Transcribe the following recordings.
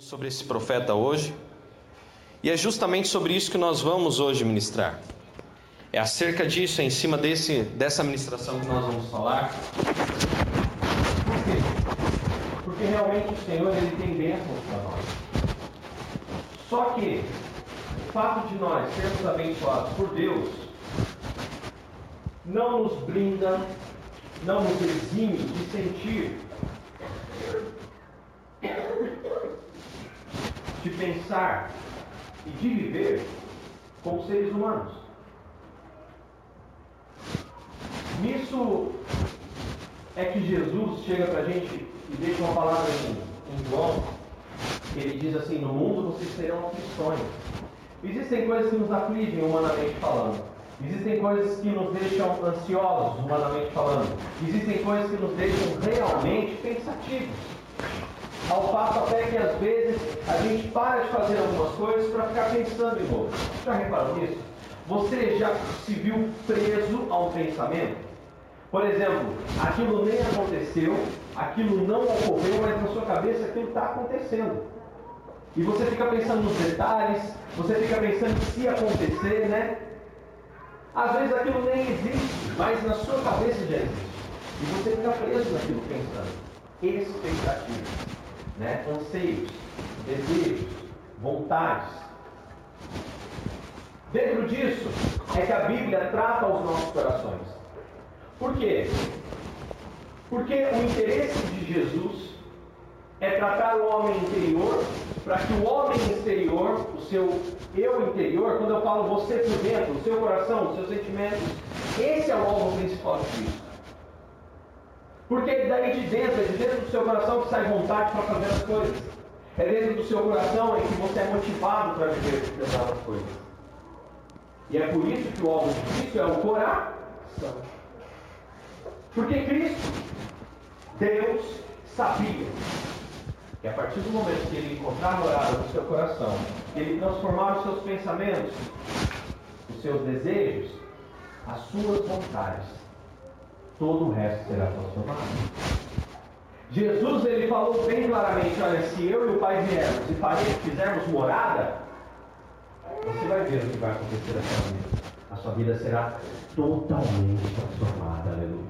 sobre esse profeta hoje, e é justamente sobre isso que nós vamos hoje ministrar. É acerca disso, é em cima desse, dessa ministração que nós vamos falar. Por quê? Porque realmente o Senhor ele tem bênçãos para nós. Só que o fato de nós sermos abençoados por Deus não nos blinda, não nos exime de sentir de pensar e de viver como seres humanos. Nisso é que Jesus chega para a gente e deixa uma palavra em, em João. Ele diz assim: No mundo vocês terão aflições. Existem coisas que nos afligem, humanamente falando. Existem coisas que nos deixam ansiosos, humanamente falando. Existem coisas que nos deixam realmente pensativos. Ao passo até que às vezes a gente para de fazer algumas coisas para ficar pensando em outras. Já reparou nisso? Você já se viu preso a um pensamento? Por exemplo, aquilo nem aconteceu, aquilo não ocorreu, mas na sua cabeça aquilo está acontecendo. E você fica pensando nos detalhes, você fica pensando se acontecer, né? Às vezes aquilo nem existe, mas na sua cabeça já existe. E você fica preso naquilo pensando. Expectativa né? anseios, desejos, vontades. Dentro disso é que a Bíblia trata os nossos corações. Por quê? Porque o interesse de Jesus é tratar o homem interior para que o homem exterior, o seu eu interior, quando eu falo você por dentro, o seu coração, os seus sentimentos, esse é o alvo principal de Cristo. Porque daí de dentro, é de dentro do seu coração que sai vontade para fazer as coisas. É dentro do seu coração em que você é motivado para viver determinadas coisas. E é por isso que o alvo de Cristo é o coração. Porque Cristo, Deus, sabia que a partir do momento que ele encontrar a morada no seu coração, ele transformar os seus pensamentos, os seus desejos, as suas vontades, todo o resto será transformado. Jesus ele falou bem claramente: olha, se eu e o Pai viermos e fizermos morada, você vai ver o que vai acontecer na sua vida. A sua vida será totalmente transformada. Aleluia.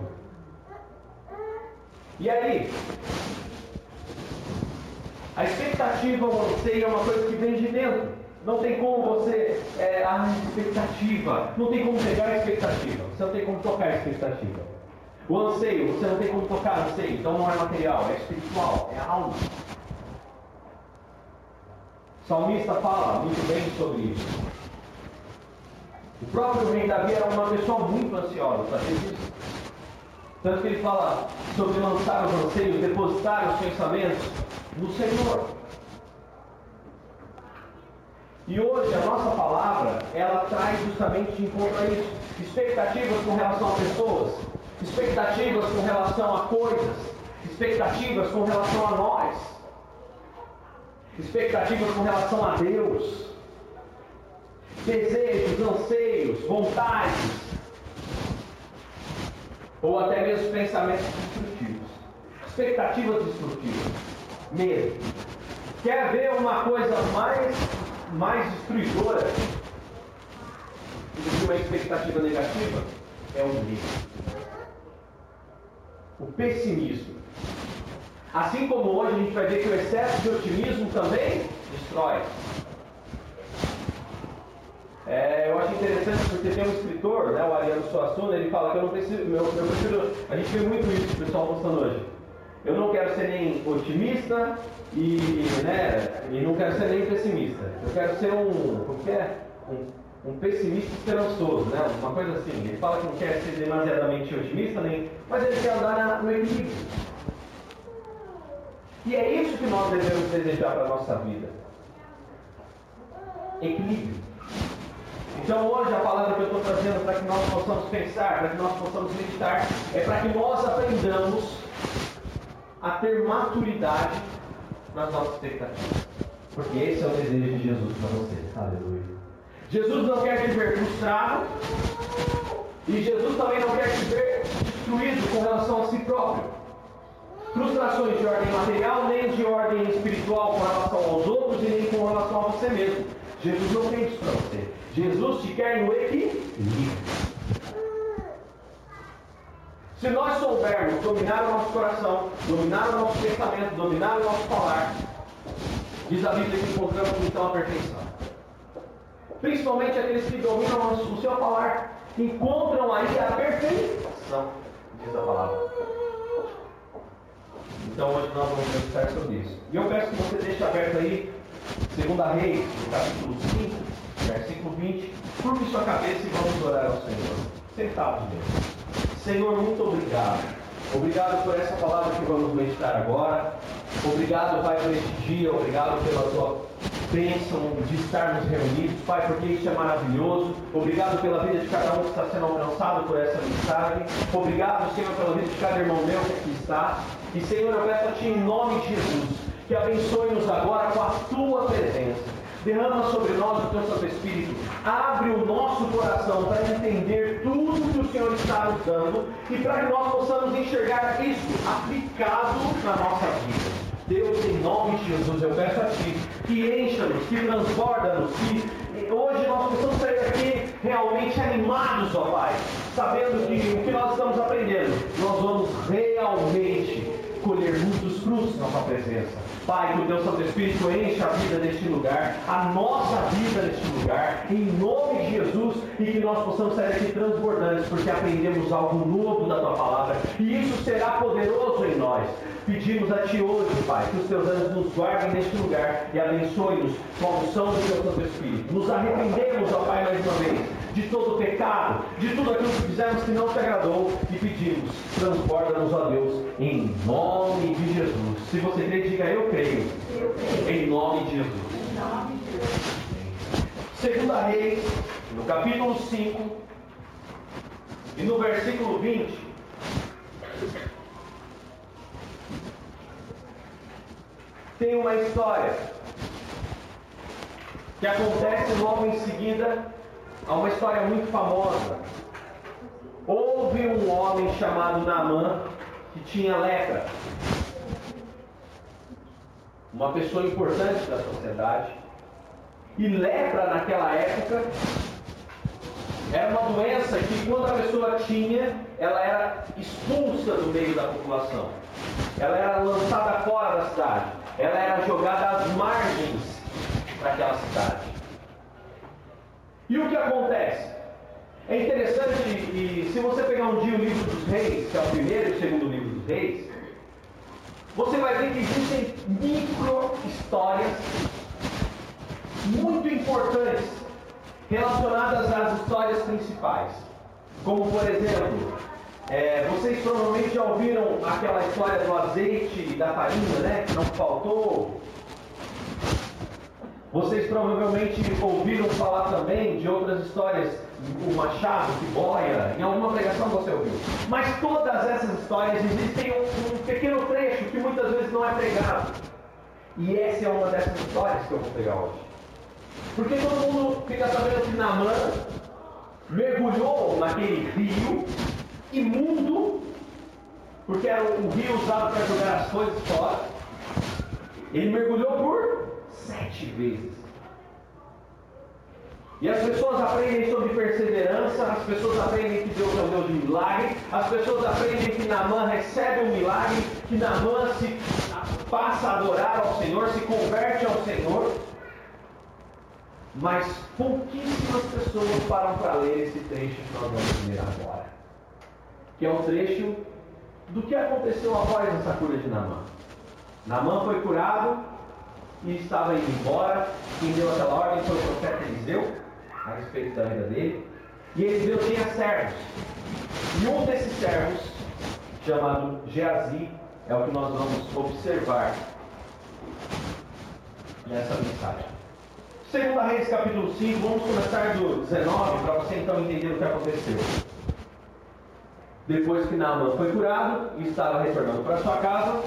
E aí? A expectativa, anseio é uma coisa que vem de dentro. Não tem como você. É, a expectativa. Não tem como pegar a expectativa. Você não tem como tocar a expectativa. O anseio, você não tem como tocar anseio, então não é material, é espiritual, é alma. O salmista fala muito bem sobre isso. O próprio rei Davi era uma pessoa muito ansiosa, sabia disso? Tanto que ele fala sobre lançar os anseios, depositar os pensamentos no Senhor. E hoje a nossa palavra, ela traz justamente de encontro a isso. Expectativas com relação a pessoas, expectativas com relação a coisas, expectativas com relação a nós, expectativas com relação a Deus, desejos, anseios, vontades, ou até mesmo pensamentos destrutivos, expectativas destrutivas, medo. Quer ver uma coisa mais, mais destruidora do que uma expectativa negativa? É o medo o pessimismo. Assim como hoje a gente vai ver que o excesso de otimismo também destrói. É, eu acho interessante porque tem um escritor, né, o Ariano Suassuna, ele fala que eu não preciso, eu, eu prefiro, a gente vê muito isso, o pessoal postando hoje. Eu não quero ser nem otimista e, né, e não quero ser nem pessimista. Eu quero ser um, como que é? Um um pessimista esperançoso, né? Uma coisa assim. Ele fala que não quer ser demasiadamente otimista, nem, mas ele quer andar no equilíbrio. E é isso que nós devemos desejar para a nossa vida. Equilíbrio. Então hoje a palavra que eu estou trazendo para que nós possamos pensar, para que nós possamos meditar, é para que nós aprendamos a ter maturidade nas nossas expectativas. Porque esse é o desejo de Jesus para você. Aleluia. Jesus não quer te ver frustrado e Jesus também não quer te ver destruído com relação a si próprio. Frustrações de ordem material, nem de ordem espiritual com relação aos outros e nem com relação a você mesmo. Jesus não tem isso para você. Jesus te quer no equilíbrio. Se nós soubermos dominar o nosso coração, dominar o nosso pensamento, dominar o nosso falar, diz a Bíblia que encontramos então a perfeição. Principalmente aqueles que dominam o seu falar, encontram aí a perfeição, diz a palavra. Então hoje nós vamos meditar sobre isso. E eu peço que você deixe aberto aí, 2 Reis, capítulo 5, versículo 20. Curve sua cabeça e vamos orar ao Senhor. Sentados mesmo. Senhor, muito obrigado. Obrigado por essa palavra que vamos meditar agora. Obrigado, Pai, por este dia. Obrigado pela tua bênção de estarmos reunidos. Pai, porque isso é maravilhoso. Obrigado pela vida de cada um que está sendo alcançado por essa mensagem. Obrigado, Senhor, pela vida de cada irmão meu que aqui está. E, Senhor, eu peço a Ti, em nome de Jesus, que abençoe-nos agora com a Tua presença derrama sobre nós o teu Santo Espírito, abre o nosso coração para entender tudo que o Senhor está nos dando e para que nós possamos enxergar isso aplicado na nossa vida. Deus, em nome de Jesus, eu peço a Ti que encha-nos, que transborda-nos, que hoje nós possamos sair aqui realmente animados, ó Pai, sabendo que o que nós estamos aprendendo, nós vamos realmente colher muitos frutos na Sua presença. Pai, que o Deus Santo Espírito enche a vida deste lugar, a nossa vida neste lugar, em nome de Jesus, e que nós possamos sair aqui transbordantes, porque aprendemos algo novo da tua palavra, e isso será poderoso em nós. Pedimos a Ti hoje, Pai, que os Teus anjos nos guardem neste lugar e abençoe-nos com a unção do Teu Santo Espírito. Nos arrependemos, ó Pai, mais uma vez, de todo o pecado, de tudo aquilo que fizemos que não te agradou e pedimos, transborda-nos, ó Deus, em nome de Jesus. Se você crê, diga eu creio. Eu creio. Em nome de Jesus. Em nome de Jesus. Segunda Reis, no capítulo 5 e no versículo 20. Tem uma história que acontece logo em seguida Há uma história muito famosa. Houve um homem chamado Namã que tinha lepra. Uma pessoa importante da sociedade. E lepra naquela época era uma doença que quando a pessoa tinha, ela era expulsa do meio da população. Ela era lançada fora da cidade. Ela era jogada às margens daquela cidade. E o que acontece? É interessante, e se você pegar um dia o livro dos reis, que é o primeiro e o segundo livro dos reis, você vai ver que existem micro histórias muito importantes relacionadas às histórias principais. Como por exemplo, é, vocês provavelmente já ouviram aquela história do azeite e da farinha, né? Que não faltou vocês provavelmente ouviram falar também de outras histórias, o machado que boia, em alguma pregação você ouviu. Mas todas essas histórias existem um, um pequeno trecho que muitas vezes não é pregado. E essa é uma dessas histórias que eu vou pegar hoje. Porque todo mundo fica sabendo que Namã mergulhou naquele rio imundo, porque era o rio usado para jogar as coisas fora. Ele mergulhou por sete vezes. E as pessoas aprendem sobre perseverança, as pessoas aprendem que Deus é um Deus de milagre, as pessoas aprendem que Namã recebe um milagre, que Namã se passa a adorar ao Senhor, se converte ao Senhor. Mas pouquíssimas pessoas param para ler esse trecho que nós vamos ler agora. Que é o trecho do que aconteceu após essa cura de Namã. Namã foi curado, e estava indo embora. Quem deu aquela ordem foi o profeta Eliseu, a respeito da vida dele. E Eliseu tinha servos. E um desses servos, chamado Geazi, é o que nós vamos observar nessa mensagem. Segunda Reis capítulo 5, vamos começar do 19 para você então entender o que aconteceu. Depois que Naaman foi curado e estava retornando para sua casa,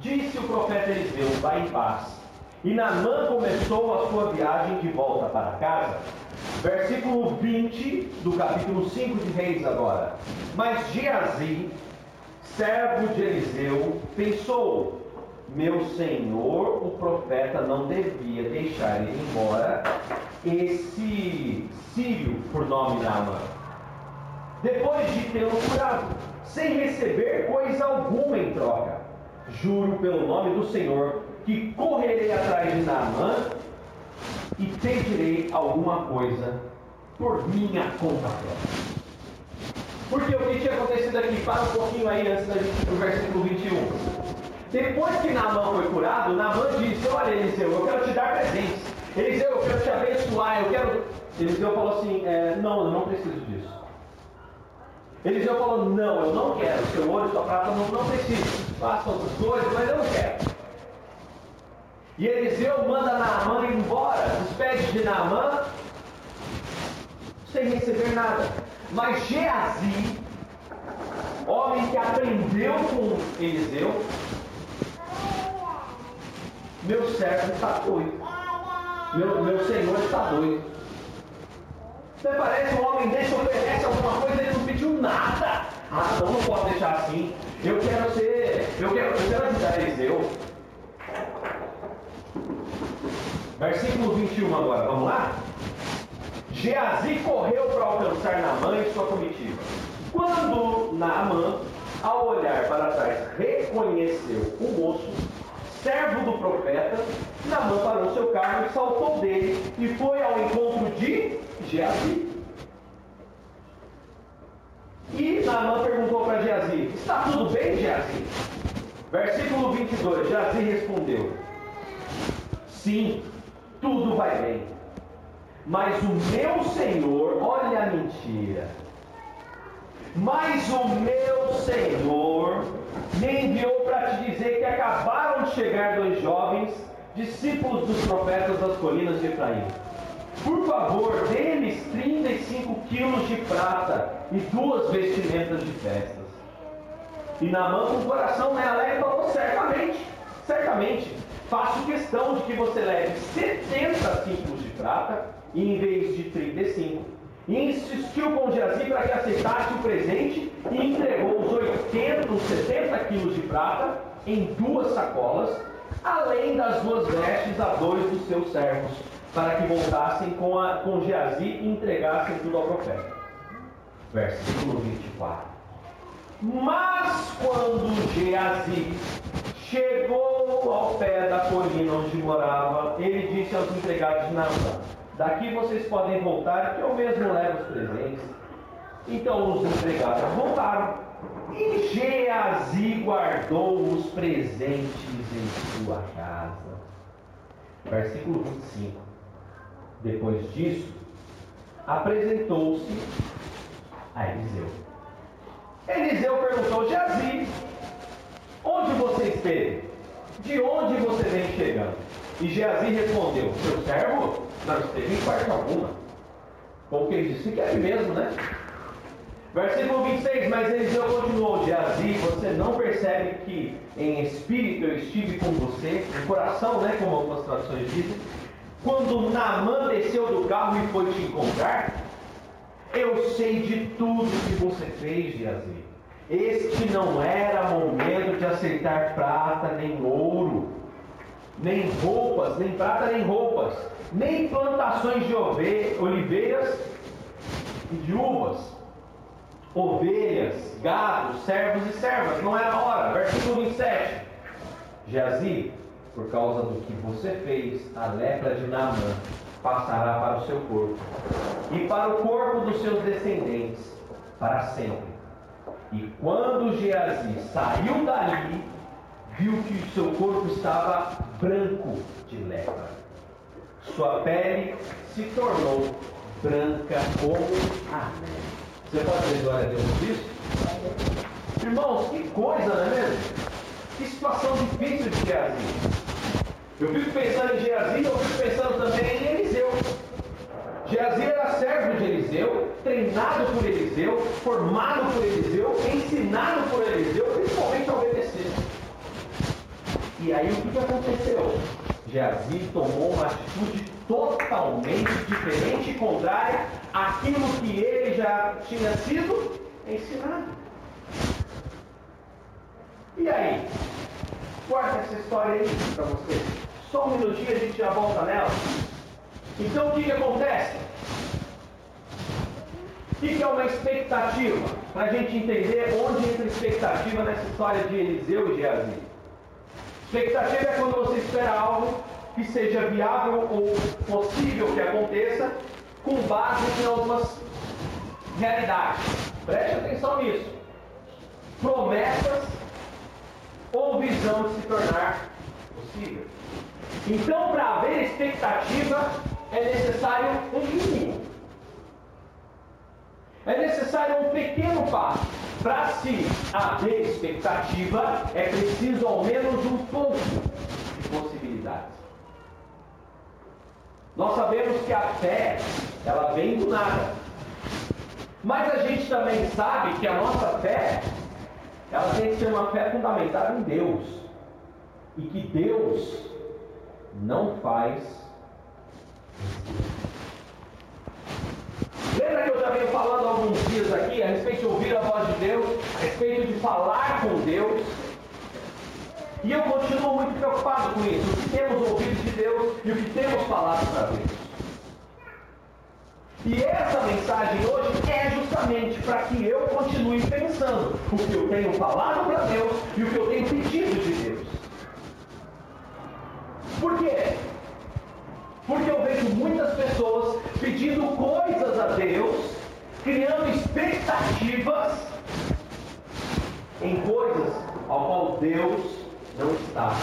Disse o profeta Eliseu: Vá em paz. E Naamã começou a sua viagem de volta para casa. Versículo 20 do capítulo 5 de Reis agora. Mas Geazi, servo de Eliseu, pensou: meu senhor, o profeta, não devia deixar ir embora esse sírio por nome Naamã. Depois de tê-lo curado, sem receber coisa alguma em troca. Juro pelo nome do Senhor que correrei atrás de Naamã e pedirei alguma coisa por minha conta própria. Porque o que tinha acontecido aqui, para um pouquinho aí antes do versículo 21. Depois que Naamã foi curado, Naamã disse: Olha, Eliseu, eu quero te dar presentes. Eliseu, eu quero te abençoar, eu quero. Eliseu falou assim: é, Não, eu não preciso disso. Eliseu falou: Não, eu não quero. Seu e sua prata não, não preciso. Faça outras coisas, mas eu não quero. E Eliseu manda Naamã embora, despede de Naamã, sem receber nada. Mas Geazi, homem que aprendeu com Eliseu, meu servo está doido. Meu, meu senhor está doido. Você parece um homem desse oferece alguma coisa, ele não pediu nada. Ah, então não posso deixar assim. Eu quero ser, eu quero, eu quero ajudar Eliseu. Versículo 21 agora, vamos lá? Geazi correu para alcançar Naamã e sua comitiva. Quando Naamã, ao olhar para trás, reconheceu o moço, servo do profeta, Naamã parou seu carro saltou dele e foi ao encontro de Geazi. E Naamã perguntou para Geazi: Está tudo bem, Geazi? Versículo 22, Geazi respondeu: Sim, tudo vai bem. Mas o meu Senhor, olha a mentira. Mas o meu Senhor me enviou para te dizer que acabaram de chegar dois jovens, discípulos dos profetas das colinas de Efraim. Por favor, dê-lhes 35 quilos de prata e duas vestimentas de festas. E na mão com o coração né, alegre falou: certamente, certamente, faço questão de que você leve 70 ciclos de prata em vez de 35. E insistiu com Geazi para que aceitasse o presente e entregou os 80, os 70 quilos de prata em duas sacolas, além das duas vestes a dois dos seus servos, para que voltassem com, a, com Geazi e entregassem tudo ao profeta. Versículo 24. Mas quando Geazi chegou ao pé da colina onde morava, ele disse aos empregados de Naamã: Daqui vocês podem voltar, que eu mesmo levo os presentes. Então os empregados voltaram. E Geazi guardou os presentes em sua casa. Versículo 25. Depois disso, apresentou-se a Eliseu. Eliseu perguntou: Geazi, onde você esteve? De onde você vem chegando? E Geazi respondeu: Seu servo não esteve em parte alguma. Como que ele disse, que é mesmo, né? Versículo 26, mas Eliseu continuou, Geazi, você não percebe que em espírito eu estive com você, em coração, né, como algumas traduções dizem, quando Naamã desceu do carro e foi te encontrar? Eu sei de tudo que você fez, Geazi. Este não era momento de aceitar prata nem ouro, nem roupas, nem prata nem roupas, nem plantações de oliveiras e de uvas, ovelhas, gados, servos e servas. Não era hora. Versículo 27. Geazi, por causa do que você fez, a lepra de Naamã passará para o seu corpo e para o corpo dos seus descendentes para sempre. E quando Geazi saiu dali, viu que o seu corpo estava branco de lepra. Sua pele se tornou branca como a neve. Você pode dizer glória a Deus isso? Irmãos, que coisa, não é mesmo? Que situação difícil de Geazi. Eu fico pensando em Geazi eu fico pensando também em Eliseu. Geazi era servo de Eliseu, treinado por Eliseu, formado por Eliseu, ensinado por Eliseu, principalmente a obedecer. E aí o que aconteceu? Geazi tomou uma atitude totalmente diferente e contrária àquilo que ele já tinha sido ensinado. E aí? Corta essa história aí para você. Só um minutinho a gente já volta nela. Então o que, que acontece? O que, que é uma expectativa? Para a gente entender onde entra expectativa nessa história de Eliseu e Geazi. Expectativa é quando você espera algo que seja viável ou possível que aconteça com base em algumas realidades. Preste atenção nisso. Promessas ou visão de se tornar possível. Então, para haver expectativa, é necessário um mínimo. É necessário um pequeno passo. Para se haver expectativa, é preciso ao menos um pouco de possibilidades. Nós sabemos que a fé, ela vem do nada. Mas a gente também sabe que a nossa fé, ela tem que ser uma fé fundamentada em Deus. E que Deus não faz. Lembra que eu já venho falando alguns dias aqui a respeito de ouvir a voz de Deus, a respeito de falar com Deus? E eu continuo muito preocupado com isso. O que temos ouvido de Deus e o que temos falado para Deus. E essa mensagem hoje é justamente para que eu continue pensando o que eu tenho falado para Deus e o que eu tenho pedido de. Por quê? Porque eu vejo muitas pessoas pedindo coisas a Deus, criando expectativas em coisas ao qual Deus não está.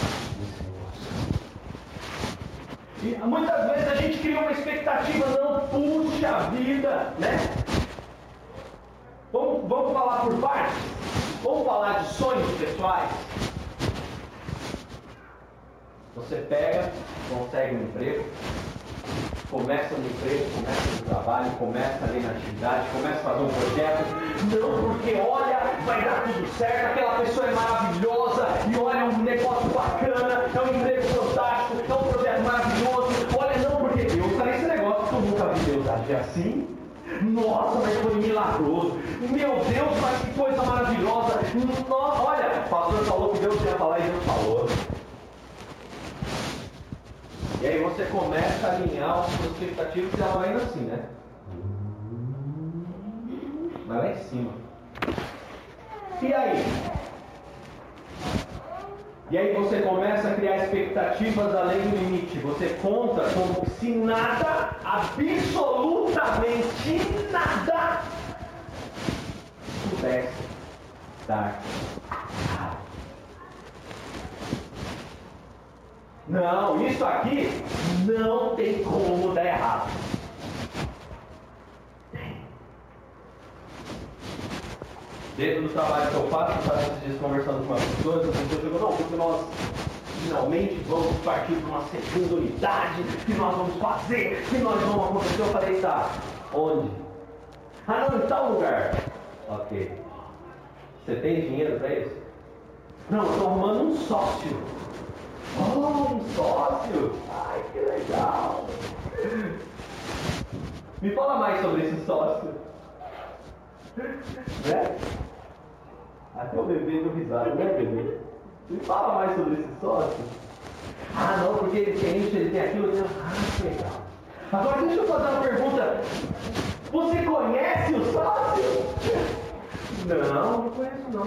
E muitas vezes a gente cria uma expectativa, não, puxa vida, né? Vamos, vamos falar por partes? Vamos falar de sonhos pessoais? Você pega, consegue um emprego, começa no emprego, começa no trabalho, começa ali na atividade, começa a fazer um projeto. Não, porque olha, vai dar tudo certo, aquela pessoa é maravilhosa, e olha, um negócio bacana, é um emprego fantástico, é um projeto maravilhoso. Olha, não, porque Deus está nesse negócio que eu nunca vi Deus agir assim. Nossa, mas foi milagroso. Meu Deus, mas que coisa maravilhosa. Nossa, olha, o pastor falou que Deus ia falar e Deus falou. E aí você começa a alinhar as suas expectativas e ela vai indo assim, né? Vai lá em cima. E aí? E aí você começa a criar expectativas além do limite. Você conta como se nada, absolutamente nada, pudesse dar errado. Não, isso aqui não tem como dar errado. Dentro do trabalho que eu faço, eu estava esses dias conversando com as pessoas, as pessoas chegou, não, porque nós finalmente vamos partir para uma segunda unidade, que nós vamos fazer, que nós vamos acontecer. Eu falei, tá, onde? Ah não, em tal lugar. Ok. Você tem dinheiro para isso? Não, eu estou arrumando um sócio. Oh, um sócio! Ai, que legal! Me fala mais sobre esse sócio. Né? Até o bebê deu risada, né, bebê? Me fala mais sobre esse sócio. Ah, não, porque ele tem isso, ele tem aquilo. Tem... Ah, que legal. Agora deixa eu fazer uma pergunta. Você conhece o sócio? Não, não conheço não.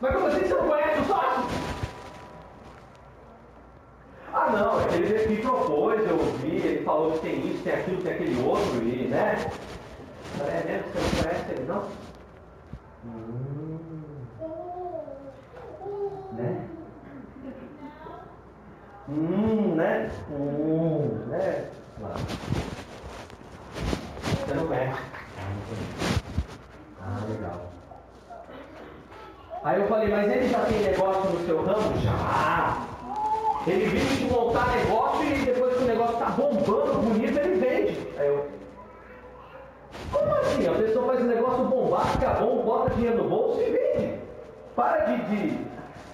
Mas como assim você não conhece o sócio? Ah não, é que ele me propôs, eu ouvi, ele falou que tem isso, tem aquilo, tem aquele outro, e né? É mesmo você não conhece ele não? Hum. Né? Hum, né? Hum, né? Lá. Você não conhece? Ah, legal. Aí eu falei, mas ele já tem negócio no seu ramo? Já! Ele vive de montar negócio e depois que o negócio está bombando, bonito, ele vende. Aí eu. Como assim? A pessoa faz um negócio bombar, fica bom, bota dinheiro no bolso e vende. Para de, de.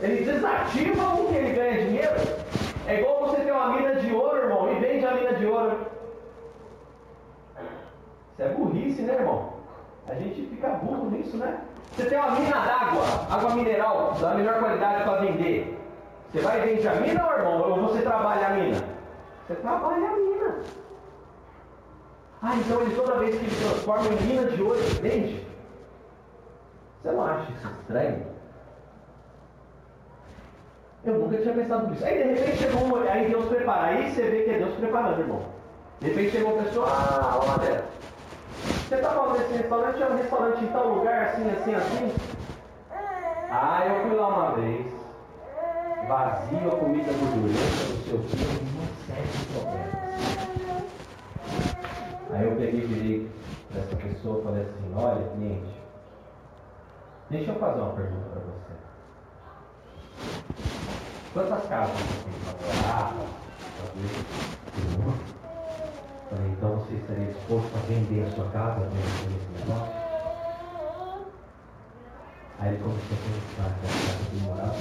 Ele desativa o que ele ganha dinheiro. É igual você ter uma mina de ouro, irmão, e vende a mina de ouro. Isso é burrice, né, irmão? A gente fica burro nisso, né? Você tem uma mina d'água, água mineral, da melhor qualidade para vender. Você vai vender a mina, ou irmão? Ou você trabalha a mina? Você trabalha a mina. Ah, então ele toda vez que ele transforma em mina de ouro, vende? Você não acha isso estranho? Eu nunca tinha pensado nisso. Aí de repente chegou um, aí Deus prepara. Aí você vê que é Deus preparando, irmão. De repente chegou uma pessoa, ah, olha, você está falando desse restaurante, é um restaurante em tal lugar, assim, assim, assim? Ah, eu fui lá uma vez, vazio a comida gordurenta, não sei o que, uma série de problemas. Aí eu peguei e virei para essa pessoa e falei assim, olha, cliente, deixa eu fazer uma pergunta para você. Quantas casas você tem para morar? Falei, então você estaria disposto a vender a sua casa dentro desse negócio? Aí ele começou a pensar que a casa de morava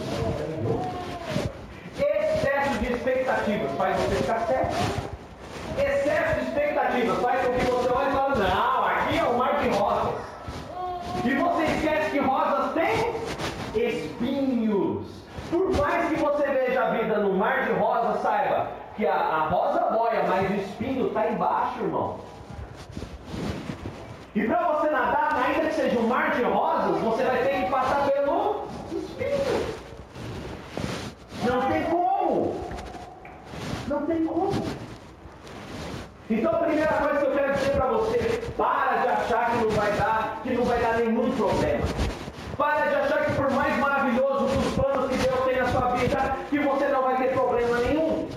Excesso de expectativas faz você ficar certo. Excesso de expectativas faz com que você olhe e fale, não, aqui é o mar de rosas. E você esquece que rosas têm espinhos. Por mais que você veja a vida no mar de rosas, saiba, que a, a rosa boia, mas o espinho está embaixo, irmão. E para você nadar, ainda que seja um mar de rosas, você vai ter que passar pelo espinho. Não tem como. Não tem como. Então a primeira coisa que eu quero dizer para você, para de achar que não vai dar, que não vai dar nenhum problema. Para de achar que por mais maravilhoso os planos que Deus tem na sua vida, que você não vai ter problema nenhum.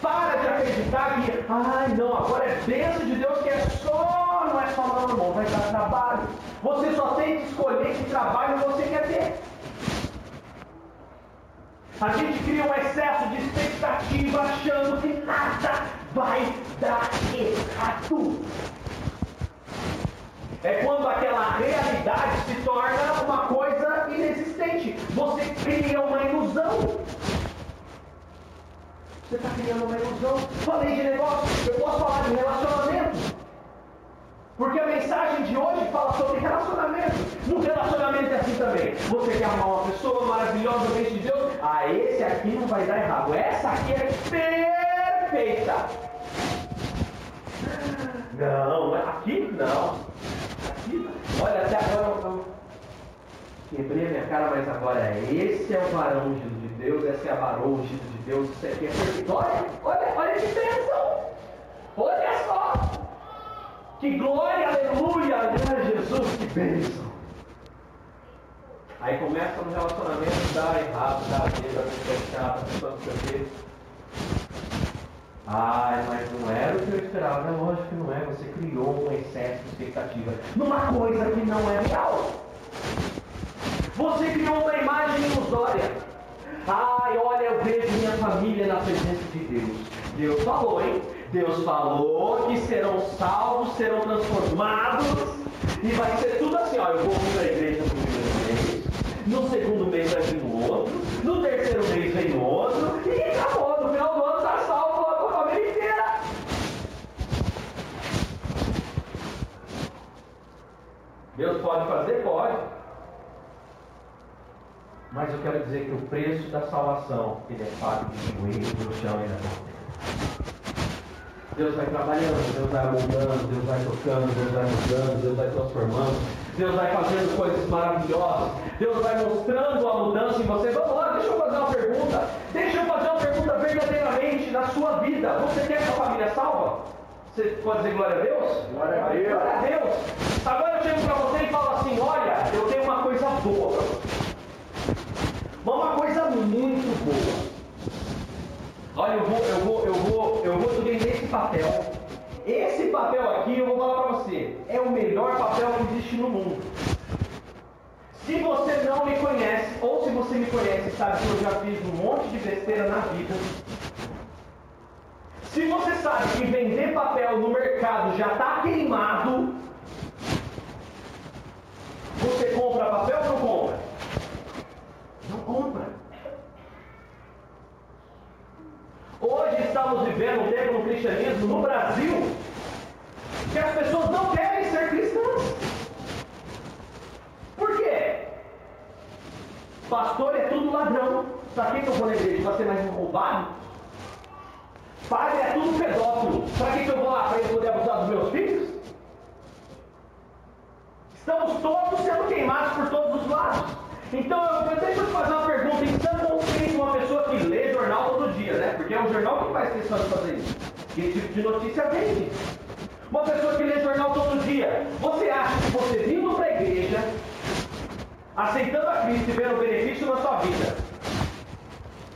Para de acreditar que, ai não, agora é bênção de Deus que é só, não é só não, irmão, vai dar trabalho. Você só tem que escolher que trabalho você quer ter. A gente cria um excesso de expectativa achando que nada vai dar errado. É quando aquela realidade se torna uma coisa inexistente. Você cria uma ilusão. Você está criando uma ilusão. Falei de negócio, eu posso falar de relacionamento. Porque a mensagem de hoje fala sobre relacionamento. No relacionamento é assim também. Você quer amar uma pessoa maravilhosa, mente de Deus? Ah, esse aqui não vai dar errado. Essa aqui é perfeita. Não, aqui não. Aqui, olha, até agora eu quebrei a minha cara, mas agora esse é o varão ungido de Deus, essa é a varão ungido de Deus, isso aqui é perfeito. Olha, olha, olha que bênção! Olha só! Que glória, aleluia! Glória Jesus, que bênção! Aí começa no relacionamento, dá errado, dá vida, a pessoa chata, a pessoa não. Ai, mas não era o que eu esperava. É lógico que não é. Você criou um excesso de expectativa numa coisa que não é real. Você criou uma imagem ilusória. Ai, olha, eu vejo minha família na presença de Deus. Deus falou, hein? Deus falou que serão salvos, serão transformados. E vai ser tudo assim, ó. Eu vou vir na igreja no primeiro mês. No segundo mês vai vir o outro. No terceiro mês vem outro. E acabou. No final do ano está salvo a família inteira. Deus pode fazer? Pode. Mas eu quero dizer que o preço da salvação, ele é pago de joelho no chão e na terra. Deus vai trabalhando, Deus vai mudando, Deus vai tocando, Deus vai mudando, Deus vai transformando, Deus vai fazendo coisas maravilhosas, Deus vai mostrando a mudança em você. Vamos lá, deixa eu fazer uma pergunta. Deixa eu fazer uma pergunta verdadeiramente na sua vida. Você quer sua família salva? Você pode dizer glória a Deus? Glória a Deus. Glória a Deus. Agora eu chego para você e falo assim: olha, eu tenho uma coisa boa para você. Uma coisa muito boa. Olha, eu vou, eu vou, eu vou, eu vou te vender papel. Esse papel aqui, eu vou falar para você, é o melhor papel que existe no mundo. Se você não me conhece, ou se você me conhece e sabe que eu já fiz um monte de besteira na vida, se você sabe que vender papel no mercado já está queimado, você compra papel ou não compra? Não compra. Hoje estamos vivendo um tempo no cristianismo no Brasil que as pessoas não querem ser cristãs. Por Pastor é tudo ladrão. Para que eu vou na igreja? Para ser mais roubado? Padre é tudo pedófilo. Para que eu vou lá? Para ele poder abusar dos meus filhos? Estamos todos sendo queimados por todos os lados. Então, eu, deixa eu te fazer uma pergunta. Então, Porque é o jornal que faz questão de fazer isso. Esse tipo de notícia vende. Uma pessoa que lê jornal todo dia. Você acha que você vindo para a igreja, aceitando a Cristo e vendo o benefício na sua vida,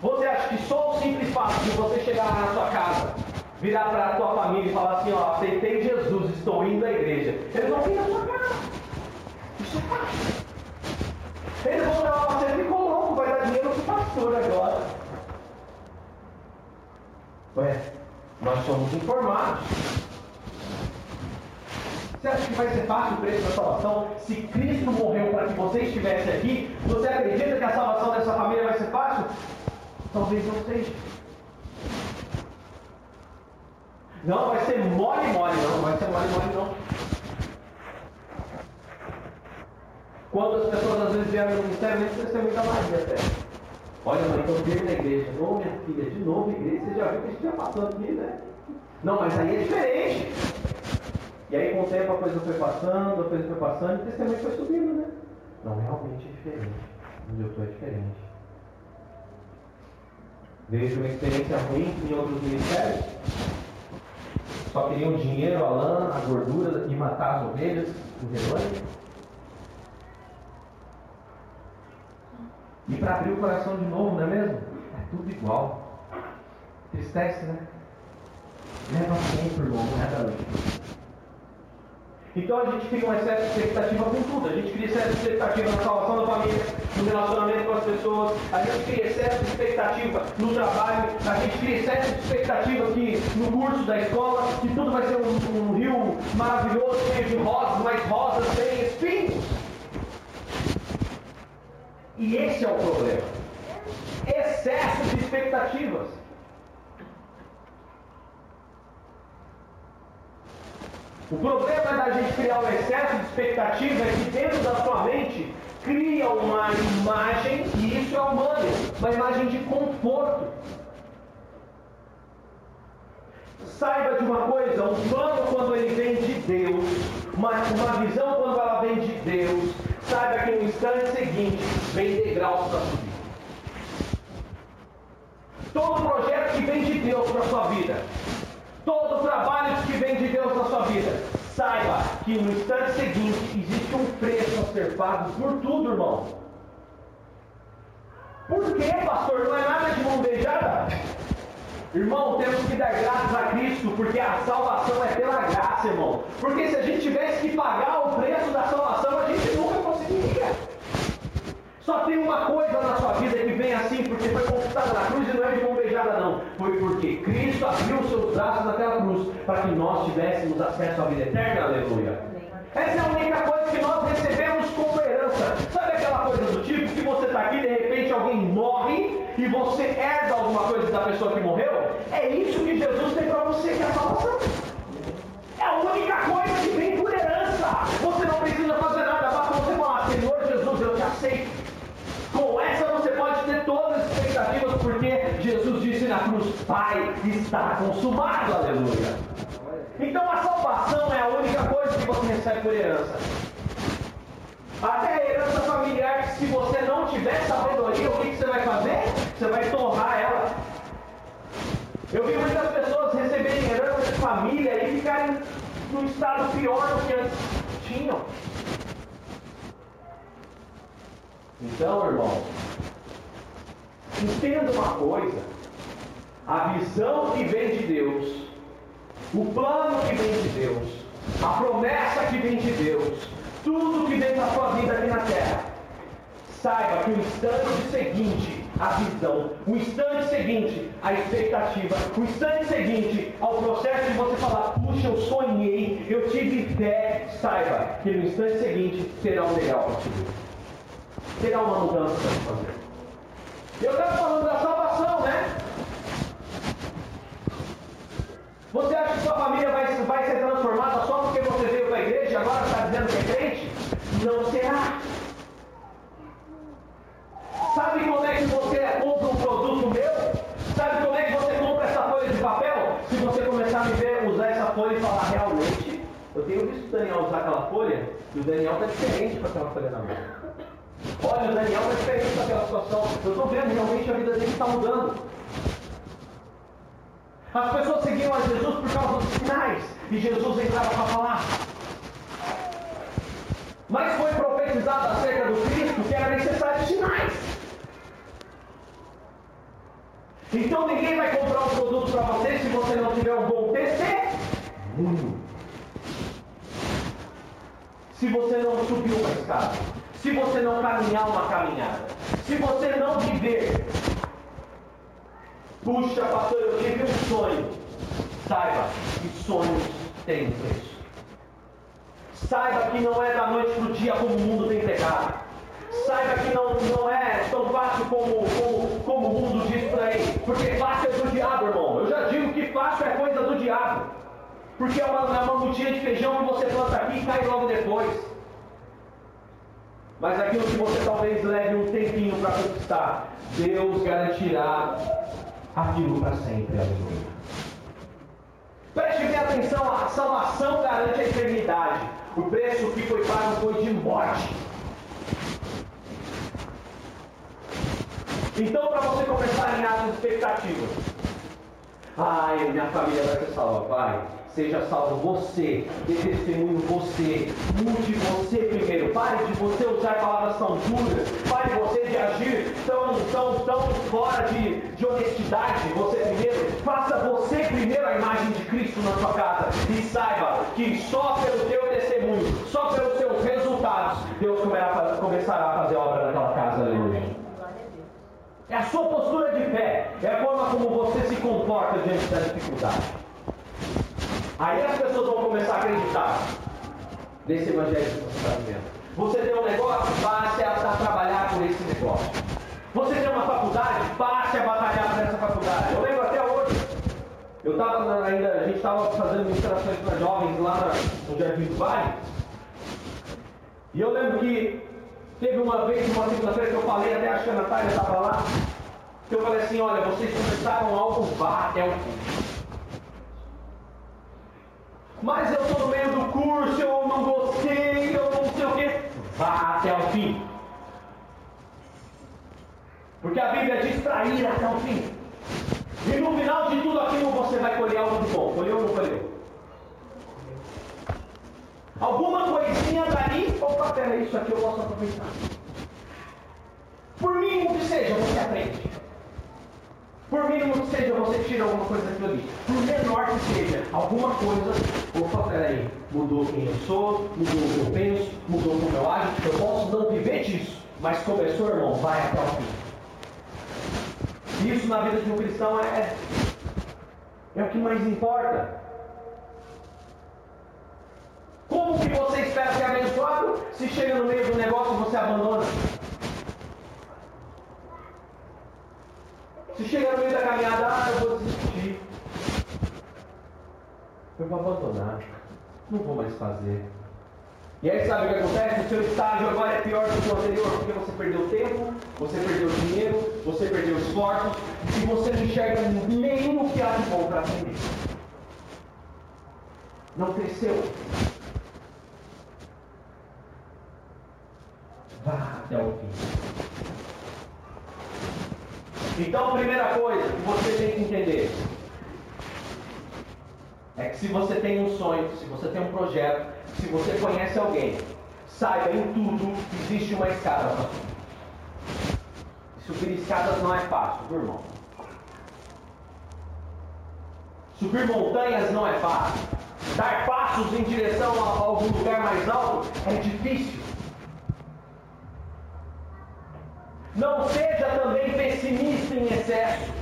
você acha que só o simples fato de você chegar na sua casa, virar para a tua família e falar assim, ó, aceitei Jesus, estou indo à igreja, eles vão vir na sua casa. Isso é fácil. Eles vão levar você e ficou louco, vai dar dinheiro para o pastor agora. Ué, nós somos informados. Você acha que vai ser fácil o preço da salvação? Se Cristo morreu para que você estivesse aqui, você acredita que a salvação dessa família vai ser fácil? Talvez não seja. Não vai ser mole mole, não. Vai ser mole mole, não. Quando as pessoas às vezes vieram no ministério, nem testemunho da Maria até. Olha, mãe, estou firme na igreja. Ô, minha filha, de novo igreja. Você já viu que a gente já passou aqui, né? Não, mas aí é diferente. E aí com o tempo a coisa foi passando, a coisa foi passando e o testemunho foi subindo, né? Não, realmente é diferente. Onde eu estou é diferente. Vejo uma experiência ruim em outros ministérios. Só queriam dinheiro, a lã, a gordura e matar as ovelhas, o rebanho. E para abrir o coração de novo, não é mesmo? É tudo igual. Tristece, né? Leva tempo, irmão, não é da então a gente um excesso de expectativa com tudo. A gente cria excesso de expectativa na salvação da família, no relacionamento com as pessoas, a gente cria excesso de expectativa no trabalho, a gente cria excesso de expectativa aqui no curso da escola, que tudo vai ser um, um rio maravilhoso, cheio de rosas, mas rosas sem espinhos. E esse é o problema. Excesso de expectativas. O problema da gente criar um excesso de expectativa é que dentro da sua mente cria uma imagem, e isso é humano, uma imagem de conforto. Saiba de uma coisa, um plano quando ele vem de Deus, uma, uma visão quando ela vem de Deus, saiba que no instante seguinte vem degraus para subir. Todo projeto que vem de Deus para a sua vida todo trabalho que vem de Deus na sua vida, saiba que no instante seguinte existe um preço a ser pago por tudo, irmão. Por quê, pastor? Não é nada de mão beijada? Irmão, temos que dar graças a Cristo, porque a salvação é pela graça, irmão. Porque se a gente tivesse que pagar o preço da salvação, a gente nunca. Só tem uma coisa na sua vida que vem assim, porque foi conquistada na cruz e não é de mão beijada, não. Foi porque Cristo abriu os seus braços naquela cruz para que nós tivéssemos acesso à vida eterna. Aleluia. Essa é a única coisa que nós recebemos como herança. Sabe aquela coisa do tipo que você está aqui, de repente alguém morre e você herda alguma coisa da pessoa que morreu? É isso que Jesus tem para você, que é a salvação. É a única coisa que vem por herança. Você não precisa fazer nada, basta você falar, Senhor Jesus, eu te aceito. Com essa você pode ter todas as expectativas, porque Jesus disse na cruz: Pai, está consumado, aleluia. Então a salvação é a única coisa que você recebe por herança. Até a herança familiar, se você não tiver sabedoria, o que, que você vai fazer? Você vai torrar ela. Eu vi muitas pessoas receberem herança de família e ficarem num estado pior do que antes tinham. Então, irmão, entenda uma coisa: a visão que vem de Deus, o plano que vem de Deus, a promessa que vem de Deus, tudo que vem para a sua vida aqui na terra, saiba que o instante seguinte, a visão, o instante seguinte, a expectativa, o instante seguinte, ao processo de você falar, puxa, eu sonhei, eu tive fé, saiba que no instante seguinte terá um legal para ti terá uma mudança para fazer. Eu estava falando da salvação, né? Você acha que sua família vai, vai ser transformada só porque você veio para a igreja e agora está dizendo que é crente? Não será. Sabe como é que você compra um produto meu? Sabe como é que você compra essa folha de papel? Se você começar a me ver usar essa folha e falar realmente, eu tenho visto o Daniel usar aquela folha e o Daniel está diferente com aquela folha na mão. Olha, o Daniel está diferente com aquela situação. Eu estou vendo realmente a vida dele está mudando. As pessoas seguiam a Jesus por causa dos sinais. E Jesus entrava para falar. Mas foi profetizado acerca do Cristo que era necessário sinais. Então ninguém vai comprar um produto para você se você não tiver um bom testemunho. Se você não subir uma escada. Se você não caminhar uma caminhada. Se você não viver Puxa, pastor, eu tive um sonho. Saiba que sonhos têm preço. Saiba que não é da noite para o dia como o mundo tem pregado. Saiba que não, não é tão fácil como, como, como o mundo diz por aí. Porque fácil é do diabo, irmão. Eu já digo que fácil é coisa do diabo. Porque é uma, é uma mutinha de feijão que você planta aqui e cai logo depois. Mas aquilo que você talvez leve um tempinho para conquistar, Deus garantirá aquilo para sempre. Aleluia. Preste bem atenção, a salvação garante a eternidade. O preço que foi pago foi de morte. Então, para você começar a alinhar as expectativas. Ai, minha família vai ser salva, Pai. Seja salvo você, dê testemunho você, mude você primeiro. Pare de você usar palavras tão duras, pare você de agir tão, tão, tão fora de, de honestidade. Você primeiro, faça você primeiro a imagem de Cristo na sua casa e saiba que só pelo teu testemunho, só pelos seus resultados, Deus começará a fazer obra naquela casa. Aleluia. É a sua postura de fé, é a forma como você se comporta diante da dificuldade. Aí as pessoas vão começar a acreditar nesse evangelho que você está vivendo. Você tem um negócio, passe a, trabalhar por esse negócio. Você tem uma faculdade, passe a batalhar por essa faculdade. Eu lembro até hoje, eu estava ainda, a gente estava fazendo ministrações para jovens lá no Jardim do Vale. E eu lembro que teve uma vez, uma segunda-feira, que eu falei, até acho que a Natália estava lá, que eu falei assim, olha, vocês começaram algo, vá até o fim. Mas eu estou no meio do curso, eu não gostei, eu não sei o quê. Vá até o fim. Porque a Bíblia diz para ir até o fim. E no final de tudo aquilo você vai colher algo de bom. Colheu ou não colheu? Alguma coisinha dali, opa, peraí, isso aqui eu posso aproveitar. Por mínimo que seja, você aprende. Por mínimo que seja, você tira alguma coisa daquilo ali. Por menor que seja, alguma coisa, opa, peraí, mudou quem eu sou, mudou o que eu penso, mudou como eu acho. Eu posso não viver disso, mas começou, irmão, vai até o fim. Isso na vida de um cristão é, é o que mais importa. Como que você espera ser abençoado se chega no meio do negócio e você abandona? Se chegar no meio da caminhada, ah, eu vou desistir. Eu vou abandonar. Não vou mais fazer. E aí sabe o que acontece? O seu estágio agora é pior do que o anterior, porque você perdeu tempo, você perdeu dinheiro, você perdeu esforço, e você não enxerga o que há de bom para si Não cresceu. Vá até o fim. Então, a primeira coisa que você tem que entender é que se você tem um sonho, se você tem um projeto, se você conhece alguém, saiba em tudo existe uma escada subir. Subir escadas não é fácil, viu, irmão? Subir montanhas não é fácil. Dar passos em direção a algum lugar mais alto é difícil. Não seja também pessimista em excesso.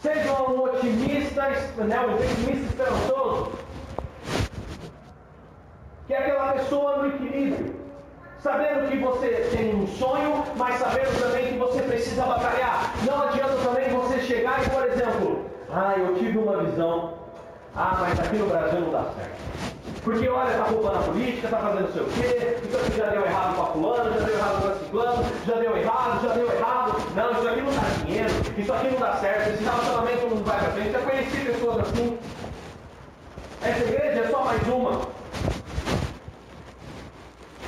Seja um otimista, né, um pessimista esperançoso. Que é aquela pessoa no equilíbrio. Sabendo que você tem um sonho, mas sabendo também que você precisa batalhar. Não adianta também você chegar e, por exemplo, ah, eu tive uma visão. Ah, mas aqui no Brasil não dá certo. Porque olha, está roubando a política, está fazendo não sei o quê, então já deu errado com a fulana, já deu errado com a ciclano, já deu errado, já deu errado. Não, isso aqui não dá dinheiro. isso aqui não dá certo, esse relacionamento não vai para frente. Já conheci pessoas assim. Essa igreja é só mais uma.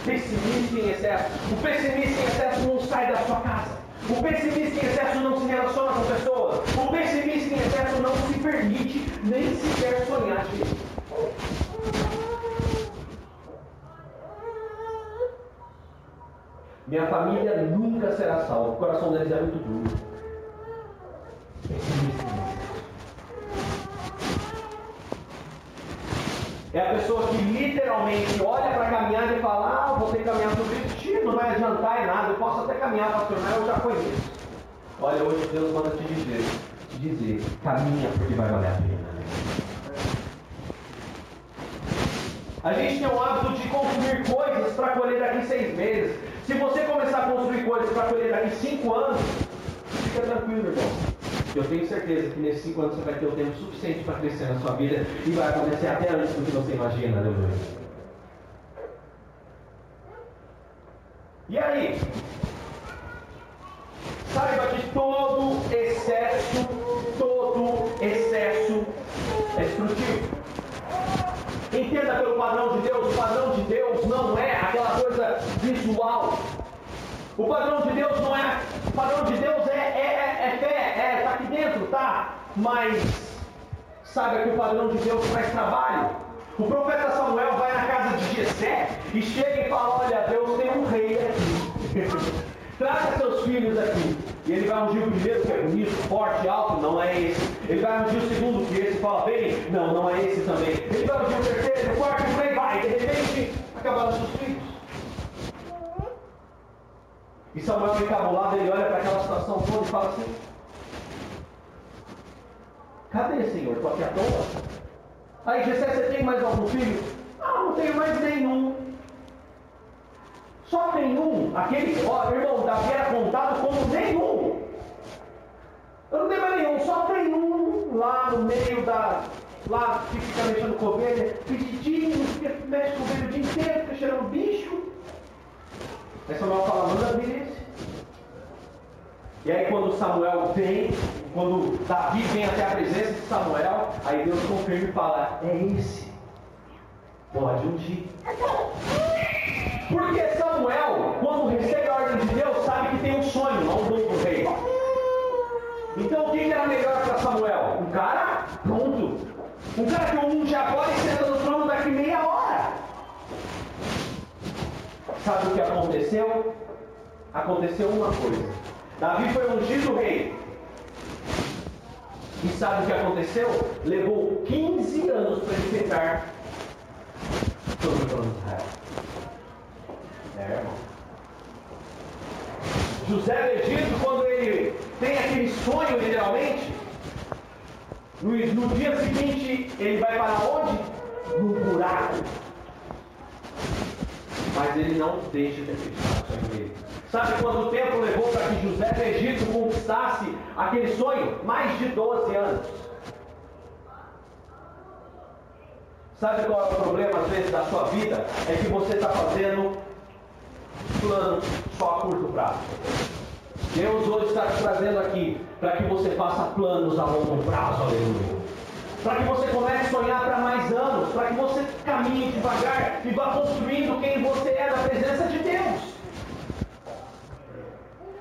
Pessimista em excesso. O pessimista em excesso não sai da sua casa. O pessimista em excesso não se relaciona com pessoas. O pessimista em excesso não se permite nem sequer sonhar direito. Minha família nunca será salva. O coração deles é muito duro. É a pessoa que literalmente olha para a caminhada e fala: Ah, vou ter que caminhar sobre isso. Tio, não vai adiantar em nada. Eu posso até caminhar, pastor, mas eu já conheço. Olha, hoje Deus manda te dizer: te dizer, caminha porque vai valer a pena. A gente tem o hábito de consumir coisas para colher daqui seis meses. Se você começar a construir coisas para colher daqui cinco anos, fica tranquilo, irmão. Eu tenho certeza que nesses cinco anos você vai ter o tempo suficiente para crescer na sua vida e vai acontecer até antes do que você imagina, aleluia. E aí? Saiba que todo excesso, todo excesso é destrutivo. Entenda pelo padrão de Deus, o padrão de Deus não é aquela coisa visual. O padrão de Deus não é. O padrão de Deus é, é, é, é fé, é, está aqui dentro, tá? Mas saiba que o padrão de Deus faz trabalho. O profeta Samuel vai na casa de Jessé e chega e fala, olha, Deus tem um rei aqui. Traga seus filhos aqui. E ele vai ungir o primeiro, que é bonito, forte, alto, não é esse. Ele vai ungir o segundo, que esse fala bem, não, não é esse também. Ele vai ungir o terceiro, o quarto, e por vai. De repente, acabaram seus filhos. E Samuel encabulado, ele olha para aquela situação toda e fala assim: Cadê, Senhor? Estou aqui à toa. Aí, Gessé, você tem mais algum filho? Ah, não tenho mais nenhum. Só tem um, aquele, ó, irmão, Davi era contado como nenhum. Eu não mais nenhum, só tem um lá no meio da. Lá que fica mexendo com ovelha, pedidinho, que mexe com ovelha o dia inteiro, fica cheirando bicho. Aí Samuel fala, manda vir esse. E aí quando Samuel vem, quando Davi vem até a presença de Samuel, aí Deus confirma e fala, é esse. Pode ungir. Porque Samuel, quando recebe a ordem de Deus, sabe que tem um sonho, não um novo rei. Então o que era melhor para Samuel? Um cara pronto. Um cara que unge agora e senta no trono daqui meia hora. Sabe o que aconteceu? Aconteceu uma coisa. Davi foi ungido rei. E sabe o que aconteceu? Levou 15 anos para ele ficar sobre o trono de Israel. É, irmão. José do Egito, quando ele tem aquele sonho, literalmente, no, no dia seguinte, ele vai para onde? No buraco. Mas ele não deixa de acreditar no sonho dele. Sabe quanto tempo levou para que José do Egito conquistasse aquele sonho? Mais de 12 anos. Sabe qual é o problema, às vezes, da sua vida? É que você está fazendo planos só a curto prazo. Deus hoje está te trazendo aqui para que você faça planos a longo prazo, aleluia. Para que você comece a sonhar para mais anos, para que você caminhe devagar e vá construindo quem você é na presença de Deus.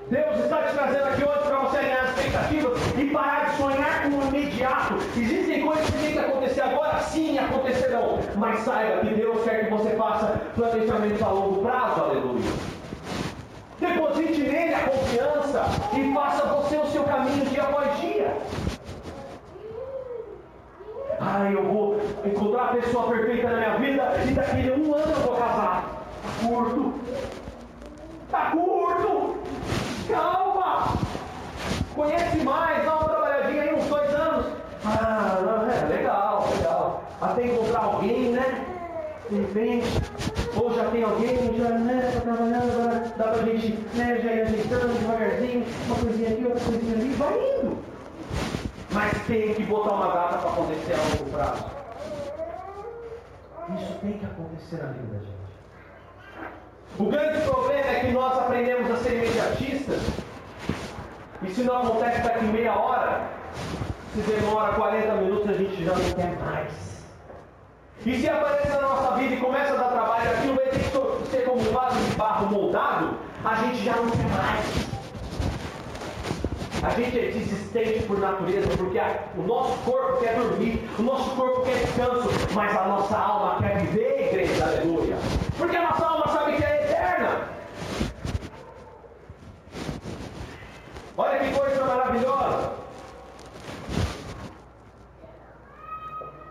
Deus está te trazendo aqui hoje para você as expectativas e parar de sonhar com o imediato. Existem coisas que têm que acontecer agora, sim, acontecerão. Mas saiba que Deus quer que você faça planejamento a longo prazo, aleluia. Deposite nele a confiança e faça você o seu caminho dia após dia. Ai, eu vou encontrar a pessoa perfeita na minha vida e daqui a um ano eu vou casar. Tá curto. Tá curto. Calma! Conhece mais, dá uma trabalhadinha aí uns dois anos. Ah, é legal, legal. Até encontrar alguém, né? De repente, ou já tem alguém, já né, tá trabalhando, dá pra gente né, já ir ajeitando devagarzinho, uma coisinha aqui, outra coisinha ali, vai indo. Mas tem que botar uma data para acontecer a longo prazo. Isso tem que acontecer na vida da gente. O grande problema é que nós aprendemos a ser imediatistas E se não acontece daqui meia hora, se demora 40 minutos, a gente já não quer mais. E se aparece na nossa vida e começa a dar trabalho, aquilo vai ter que ser como um vaso de barro moldado, a gente já não quer mais. A gente é desistente por natureza, porque a, o nosso corpo quer dormir, o nosso corpo quer descanso, mas a nossa alma quer viver, igreja, aleluia. Porque a nossa alma sabe que é eterna. Olha que coisa maravilhosa.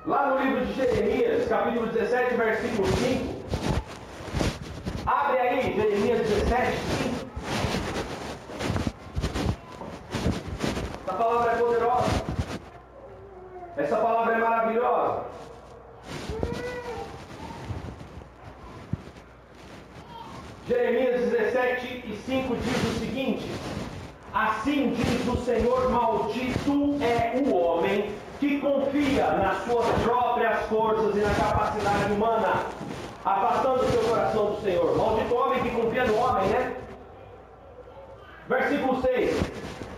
Lá no livro de Jeremias, capítulo 17, versículo 5. Abre aí, Jeremias 17, 5. Essa palavra é poderosa. Essa palavra é maravilhosa. Jeremias 17 e 5 diz o seguinte: Assim diz o Senhor: Maldito é o homem que confia nas suas próprias forças e na capacidade humana, afastando o seu coração do Senhor. Maldito homem que confia no homem, né? Versículo 6.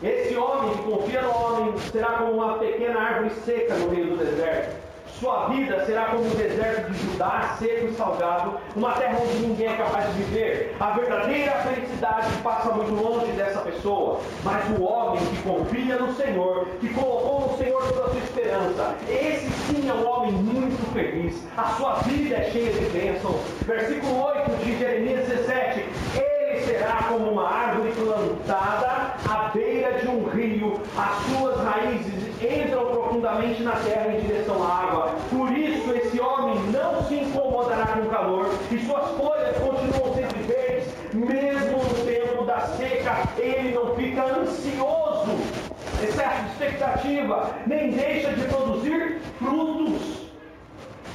Esse homem que confia no homem será como uma pequena árvore seca no meio do deserto sua vida será como o deserto de Judá, seco e salgado, uma terra onde ninguém é capaz de viver. A verdadeira felicidade passa muito longe dessa pessoa, mas o homem que confia no Senhor, que colocou no Senhor toda a sua esperança, esse sim é um homem muito feliz. A sua vida é cheia de bênçãos. Versículo 8 de Jeremias 17: Ele será como uma árvore plantada à beira de um rio, as suas raízes entram profundamente na terra em direção à água. Por isso esse homem não se incomodará com o calor, e suas folhas continuam sempre verdes, mesmo no tempo da seca, ele não fica ansioso, excesso de expectativa, nem deixa de produzir frutos.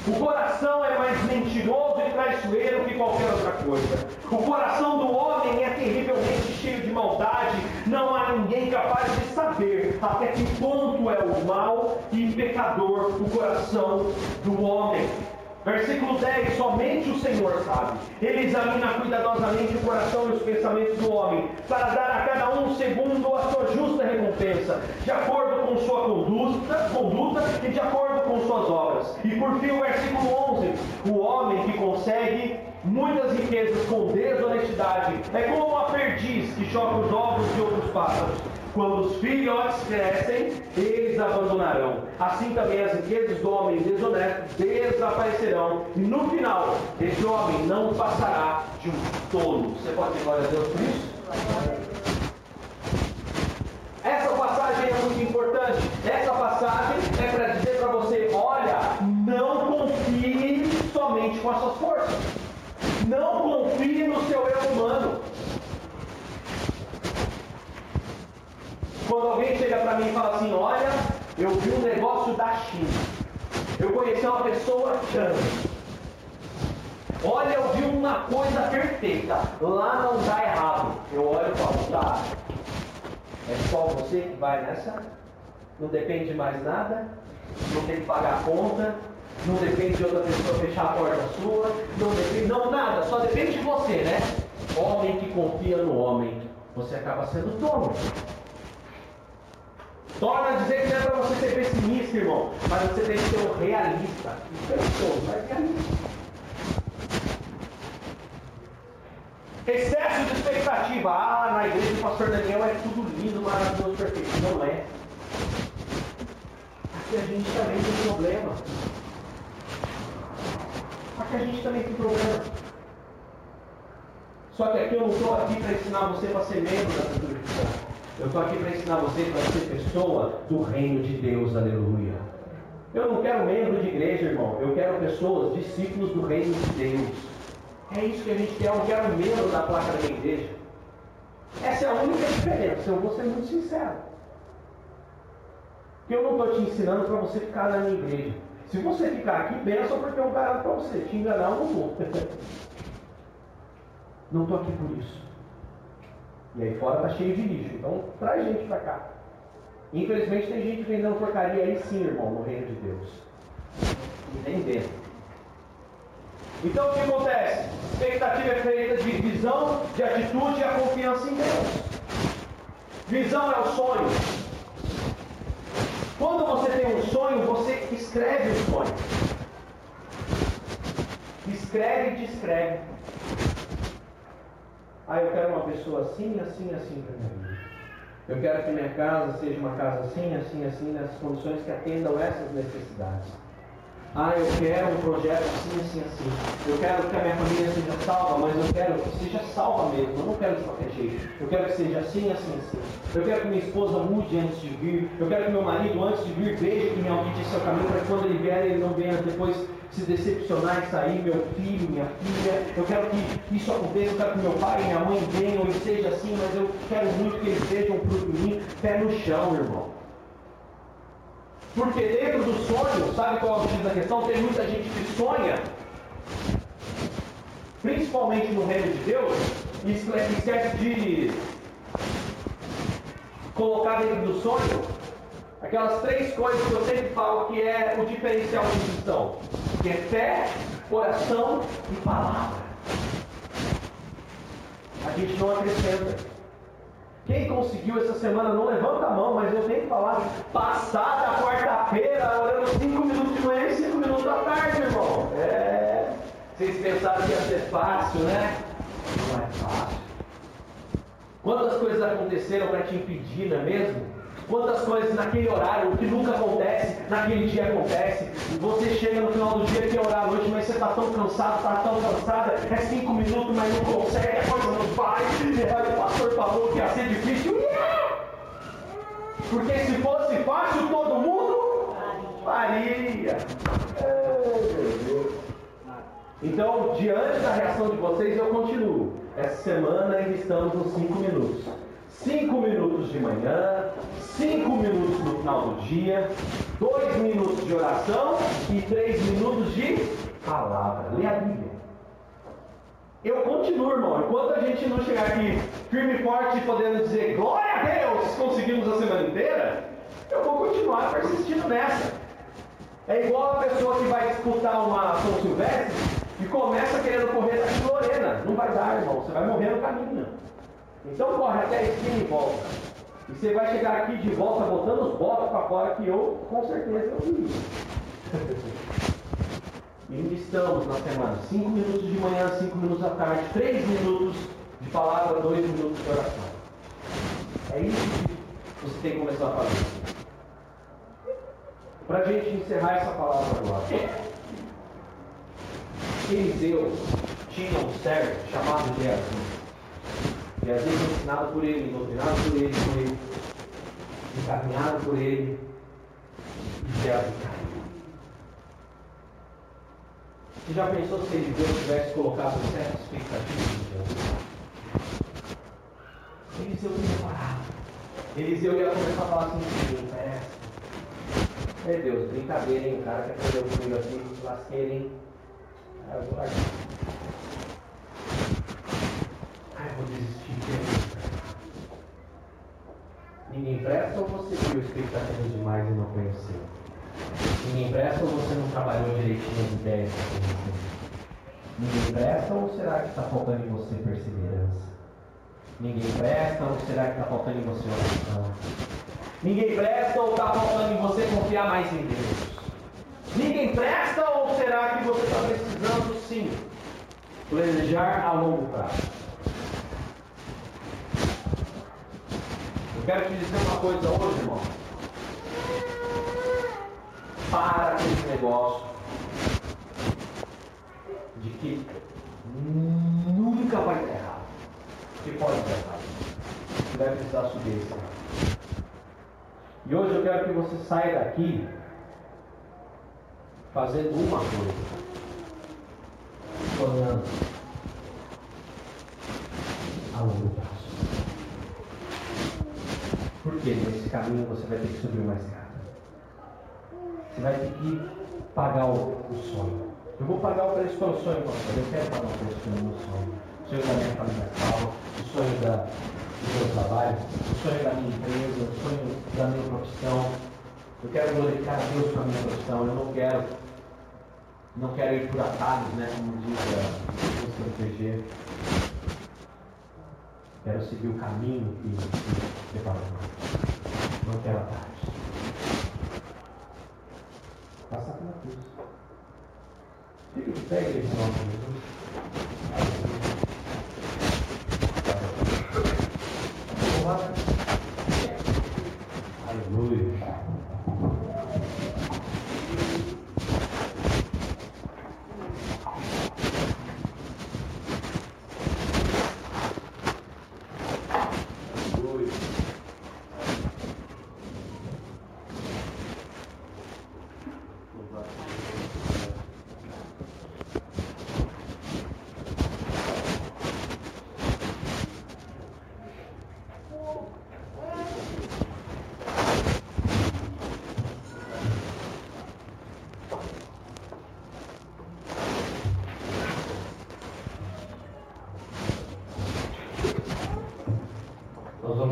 O coração é mais mentiroso e traiçoeiro que qualquer outra coisa. O coração do homem é terrivelmente cheio de maldade. Não há ninguém capaz de saber até que ponto é o mal e pecador o coração do homem. Versículo 10: Somente o Senhor sabe. Ele examina cuidadosamente o coração e os pensamentos do homem, para dar a cada um segundo a sua justa recompensa, de acordo com sua conduta, conduta e de acordo com suas obras. E por fim, o versículo 11: O homem que consegue muitas riquezas com desonestidade é como uma perdiz que choca os ovos de outros pássaros. Quando os filhotes crescem, eles abandonarão. Assim também as riquezas do homem desonesto desaparecerão. E no final, esse homem não passará de um tolo. Você pode dizer glória a Deus por isso? Essa passagem é muito importante. Essa passagem é para dizer para você: olha, não confie somente com as suas forças. Não confie no seu eu humano. Quando alguém chega para mim e fala assim, olha, eu vi um negócio da China. Eu conheci uma pessoa chama. Olha, eu vi uma coisa perfeita. Lá não dá errado. Eu olho e falo, tá. É só você que vai nessa? Não depende de mais nada? Não tem que pagar a conta? Não depende de outra pessoa fechar a porta sua? Não depende, não nada, só depende de você, né? Homem que confia no homem, você acaba sendo dono. Torna a dizer que não é para você ser pessimista, irmão, mas você tem que ser um realista. Pessoa, mas realista. Excesso de expectativa. Ah, na igreja do pastor Daniel é tudo lindo, maravilhoso, perfeito. Não é. Aqui a gente também tem problema. Aqui a gente também tem problema. Só que aqui eu não estou aqui para ensinar você para ser membro da cristã. Eu estou aqui para ensinar você para ser pessoa do reino de Deus, aleluia. Eu não quero membro de igreja, irmão. Eu quero pessoas, discípulos do reino de Deus. É isso que a gente quer. Eu quero membro da placa da minha igreja. Essa é a única diferença. Eu vou ser muito sincero. Eu não estou te ensinando para você ficar na minha igreja. Se você ficar aqui, benção porque eu garanto para você. Te enganar, eu não vou. Não estou aqui por isso. E aí fora tá cheio de lixo. Então traz gente para cá. Infelizmente tem gente vendendo porcaria aí sim, irmão, no reino de Deus. E dentro. Então o que acontece? Expectativa é feita de visão, de atitude e a confiança em Deus. Visão é o sonho. Quando você tem um sonho, você escreve o sonho. Escreve e descreve. Ah, eu quero uma pessoa assim, assim, assim para minha vida. Eu quero que minha casa seja uma casa assim, assim, assim, nessas condições que atendam essas necessidades. Ah, eu quero um projeto assim, assim, assim. Eu quero que a minha família seja salva, mas eu quero que seja salva mesmo. Eu não quero de qualquer jeito. Eu quero que seja assim, assim, assim. Eu quero que minha esposa mude antes de vir. Eu quero que meu marido, antes de vir, veja que me alvide seu caminho, para que quando ele vier, ele não venha depois se decepcionar e sair, meu filho, minha filha. Eu quero que isso aconteça. Eu quero que meu pai e minha mãe venham e seja assim, mas eu quero muito que eles vejam fruto em mim. Pé no chão, irmão. Porque dentro do sonho, sabe qual é o X da questão? Tem muita gente que sonha, principalmente no reino de Deus, e esquece de colocar dentro do sonho aquelas três coisas que eu sempre falo que é o diferencial do cristão, que é fé, coração e palavra. A gente não acrescenta. Quem conseguiu essa semana, não levanta a mão, mas eu tenho que falar. Passada quarta-feira, orando 5 minutos de manhã e 5 minutos da tarde, irmão. É. Vocês pensaram que ia ser fácil, né? Não é fácil. Quantas coisas aconteceram para te impedir, não é mesmo? Quantas coisas naquele horário, o que nunca acontece, naquele dia acontece. Você chega no final do dia, quer orar à noite, mas você está tão cansado, está tão cansada, é cinco minutos, mas não consegue, a coisa não vai. O pastor falou que ia ser difícil. Porque se fosse fácil, todo mundo faria. Então, diante da reação de vocês, eu continuo. Essa semana ainda estamos nos cinco minutos. Cinco minutos de manhã, cinco minutos no final do dia, dois minutos de oração e três minutos de palavra. Lê a Bíblia. Eu continuo, irmão. Enquanto a gente não chegar aqui firme e forte, podendo dizer glória a Deus, conseguimos a semana inteira, eu vou continuar persistindo nessa. É igual a pessoa que vai disputar uma São Silvestre e começa querendo correr da Lorena. Não vai dar, irmão. Você vai morrer no caminho. Então corre até a esquina e volta. E você vai chegar aqui de volta botando os botos para fora que eu, com certeza, eu vi. e estamos na semana. Cinco minutos de manhã, cinco minutos à tarde, três minutos de palavra, dois minutos de oração. É isso que você tem que começar a fazer. Para a gente encerrar essa palavra agora. Eliseu tinha um servo chamado Geazi. E às vezes ensinado por ele, doutrinado por ele, por ele, encaminhado por ele, e Geazi caiu. Você já pensou se ele Deus tivesse colocado certas expectativas em Deus? Eliseu ia parar. Eliseu ia começar a falar assim, sim, é. É Deus, brincadeira, hein? O cara quer fazer o comigo assim, lasqueira, hein? Largar. Ai, vou desistir. Ninguém presta ou você viu expectativas demais e não conheceu? Ninguém presta ou você não trabalhou direitinho as ideias que você Ninguém presta ou será que está faltando em você perseverança? Ninguém presta ou será que está faltando em você oração? Ninguém presta ou está faltando em você confiar mais em Deus? Ninguém presta ou será que você está precisando sim planejar a longo prazo? Quero te dizer uma coisa hoje, irmão. Para com esse negócio de que nunca vai dar errado. Que pode dar errado. Você vai precisar subir esse. E hoje eu quero que você saia daqui fazendo uma coisa. Sonhando a longo prazo. Porque nesse caminho você vai ter que subir uma escada. Você vai ter que pagar o, o sonho. Eu vou pagar o preço pelo sonho, pastor. Eu quero pagar o preço pelo meu sonho. O sonho da minha família o sonho da, do meu trabalho, o sonho da minha empresa, o sonho da minha profissão. Eu quero glorificar a Deus para a minha profissão. Eu não quero não quero ir por atalhos, né, como diz o CPG. Quero seguir o caminho que me preparou. Não quero atalhos. Passar pela cruz. Fica de pé, igreja, em nome de Jesus. Aleluia.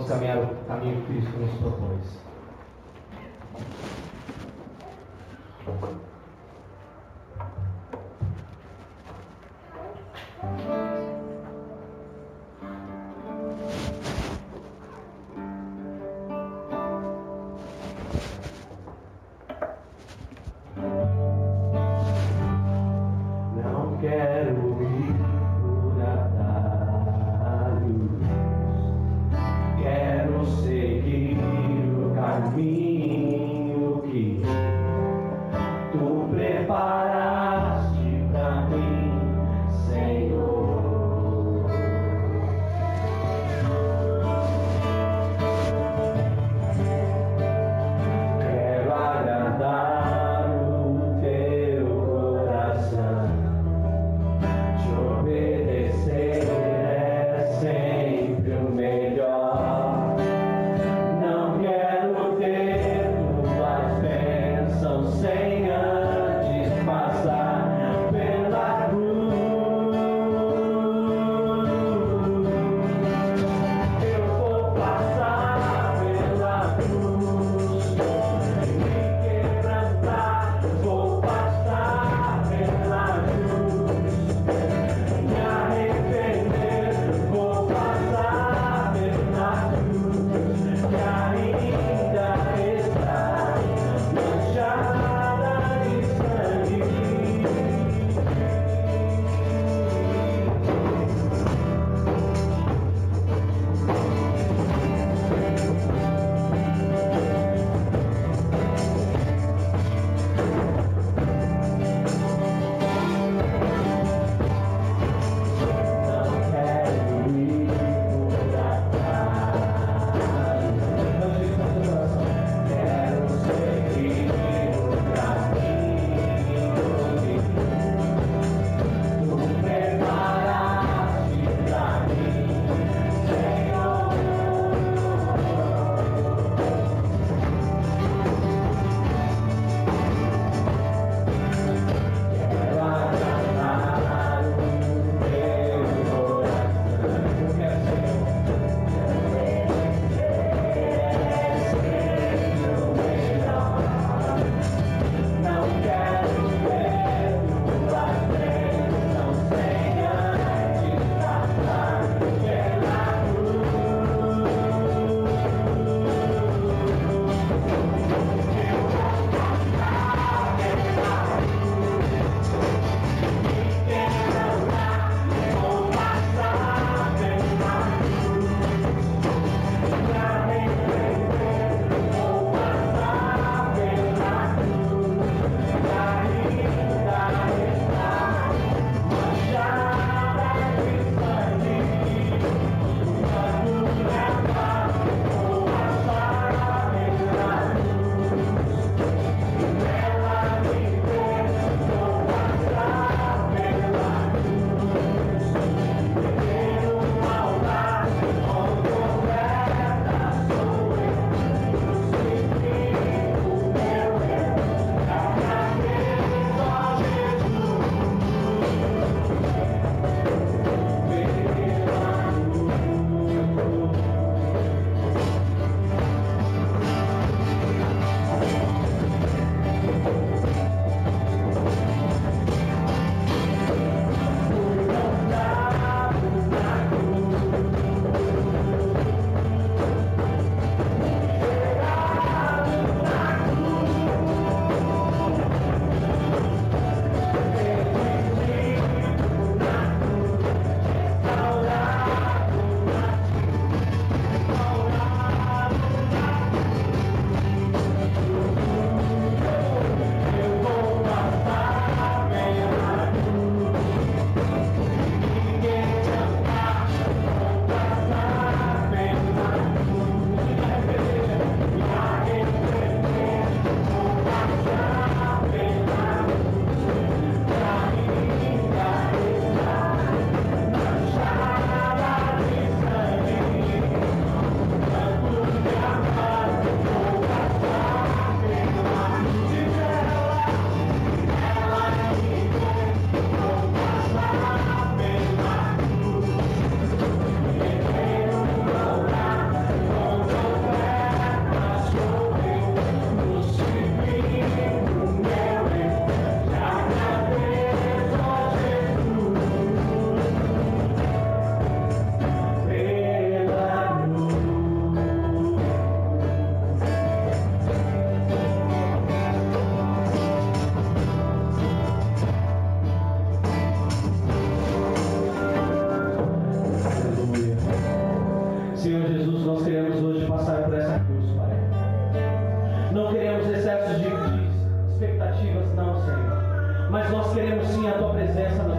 Caminhar o caminho que Cristo nos propôs. Sim a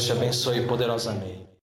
Deus te abençoe poderosamente.